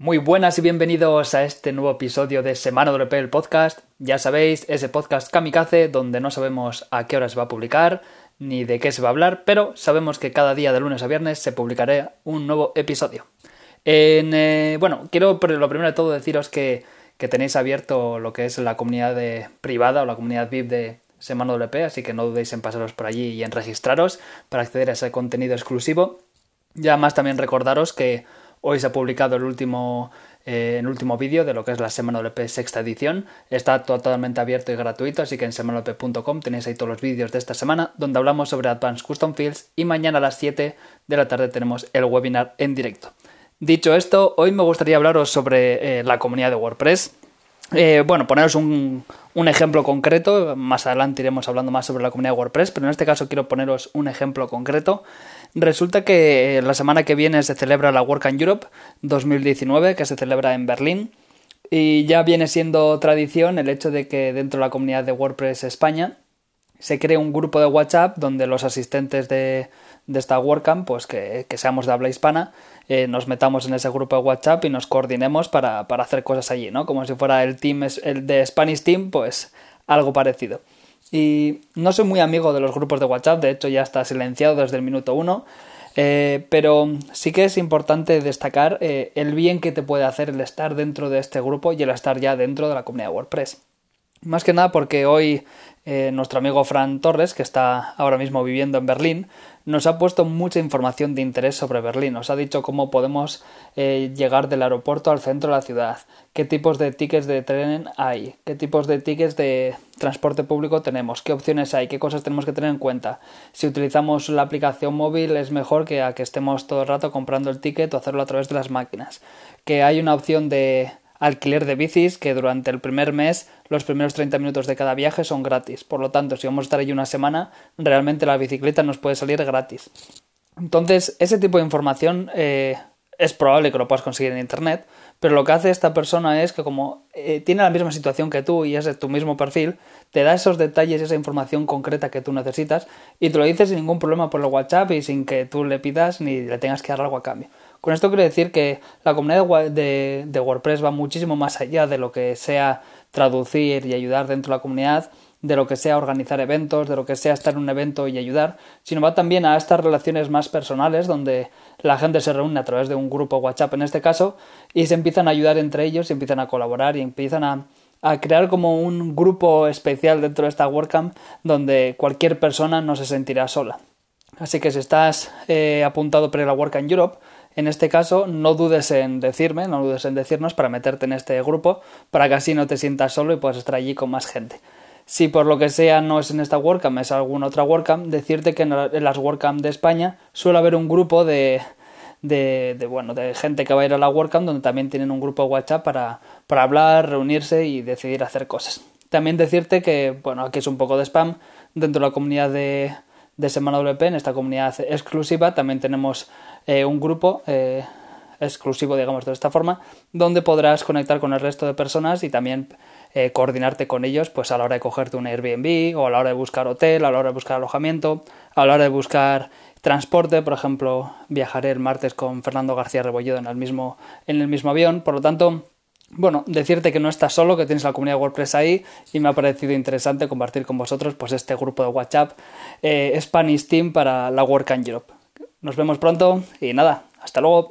Muy buenas y bienvenidos a este nuevo episodio de Semana WP el podcast. Ya sabéis, ese podcast kamikaze donde no sabemos a qué hora se va a publicar ni de qué se va a hablar, pero sabemos que cada día de lunes a viernes se publicará un nuevo episodio. En, eh, bueno, quiero lo primero de todo deciros que, tenéis abierto lo que es la comunidad privada o la comunidad VIP de Semana WP, así que no dudéis en pasaros por allí y en registraros para acceder a ese contenido exclusivo. Ya más también recordaros que Hoy se ha publicado el último, eh, el último vídeo de lo que es la Semana WP sexta edición. Está totalmente abierto y gratuito, así que en semanolp.com tenéis ahí todos los vídeos de esta semana donde hablamos sobre Advanced Custom Fields y mañana a las 7 de la tarde tenemos el webinar en directo. Dicho esto, hoy me gustaría hablaros sobre eh, la comunidad de WordPress. Eh, bueno, poneros un, un, ejemplo concreto. Más adelante iremos hablando más sobre la comunidad de WordPress, pero en este caso quiero poneros un ejemplo concreto Resulta que la semana que viene se celebra la Work in Europe 2019, que se celebra en Berlín. Y ya viene siendo tradición el hecho de que dentro de la comunidad de WordPress España se cree un grupo de WhatsApp donde los asistentes de, esta WordCamp, pues que, seamos de habla hispana, eh, nos metamos en ese grupo de WhatsApp y nos coordinemos para, hacer cosas allí, ¿no? Como si fuera el team el de Spanish Team, pues algo parecido. Y no soy muy amigo de los grupos de WhatsApp, de hecho ya está silenciado desde el minuto uno. Eh, pero sí que es importante destacar eh, el bien que te puede hacer el estar dentro de este grupo y el estar ya dentro de la comunidad WordPress. Más que nada porque hoy eh, nuestro amigo Fran Torres, que está ahora mismo viviendo en Berlín, nos ha puesto mucha información de interés sobre Berlín. Nos ha dicho cómo podemos eh, llegar del aeropuerto al centro de la ciudad, qué tipos de tickets de tren hay, qué tipos de tickets de transporte público tenemos, qué opciones hay, qué cosas tenemos que tener en cuenta. Si utilizamos la aplicación móvil es mejor que a que estemos todo el rato comprando el ticket o hacerlo a través de las máquinas. Que hay una opción de alquiler de bicis que durante el primer mes los primeros 30 minutos de cada viaje son gratis. Por lo tanto, si vamos a estar allí una semana, realmente la bicicleta nos puede salir gratis. Entonces, ese tipo de información eh, es probable que lo puedas conseguir en Internet, pero lo que hace esta persona es que como eh, tiene la misma situación que tú y es de tu mismo perfil, te da esos detalles, esa información concreta que tú necesitas y te lo dice sin ningún problema por el WhatsApp y sin que tú le pidas ni le tengas que dar algo a cambio. Con esto quiero decir que la comunidad de, de WordPress va muchísimo más allá de lo que sea traducir y ayudar dentro de la comunidad, de lo que sea organizar eventos, de lo que sea estar en un evento y ayudar, sino va también a estas relaciones más personales donde la gente se reúne a través de un grupo WhatsApp en este caso y se empiezan a ayudar entre ellos y empiezan a colaborar y empiezan a, crear como un grupo especial dentro de esta WordCamp donde cualquier persona no se sentirá sola. Así que si estás eh, apuntado para la WordCamp Europe, en este caso, no dudes en decirme, no dudes en decirnos para meterte en este grupo, para que así no te sientas solo y puedas estar allí con más gente. Si por lo que sea no es en esta WordCamp, es alguna otra WordCamp, decirte que en las WordCamp de España suele haber un grupo de, de, bueno, de gente que va a ir a la WordCamp donde también tienen un grupo de WhatsApp para, para hablar, reunirse y decidir hacer cosas. También decirte que, bueno, aquí es un poco de spam, dentro de la comunidad de, de Semana WP, en esta comunidad exclusiva, también tenemos eh, un grupo eh, exclusivo, digamos, de esta forma, donde podrás conectar con el resto de personas y también eh, coordinarte con ellos pues a la hora de cogerte un Airbnb o a la hora de buscar hotel, a la hora de buscar alojamiento, a la hora de buscar transporte, por ejemplo, viajaré el martes con Fernando García Rebolledo en el mismo, en el mismo avión, por lo tanto, bueno, decirte que no estás solo, que tienes la comunidad WordPress ahí y me ha parecido interesante compartir con vosotros pues este grupo de WhatsApp Spanish Team para la WordCamp Europe. Nos vemos pronto y nada, hasta luego.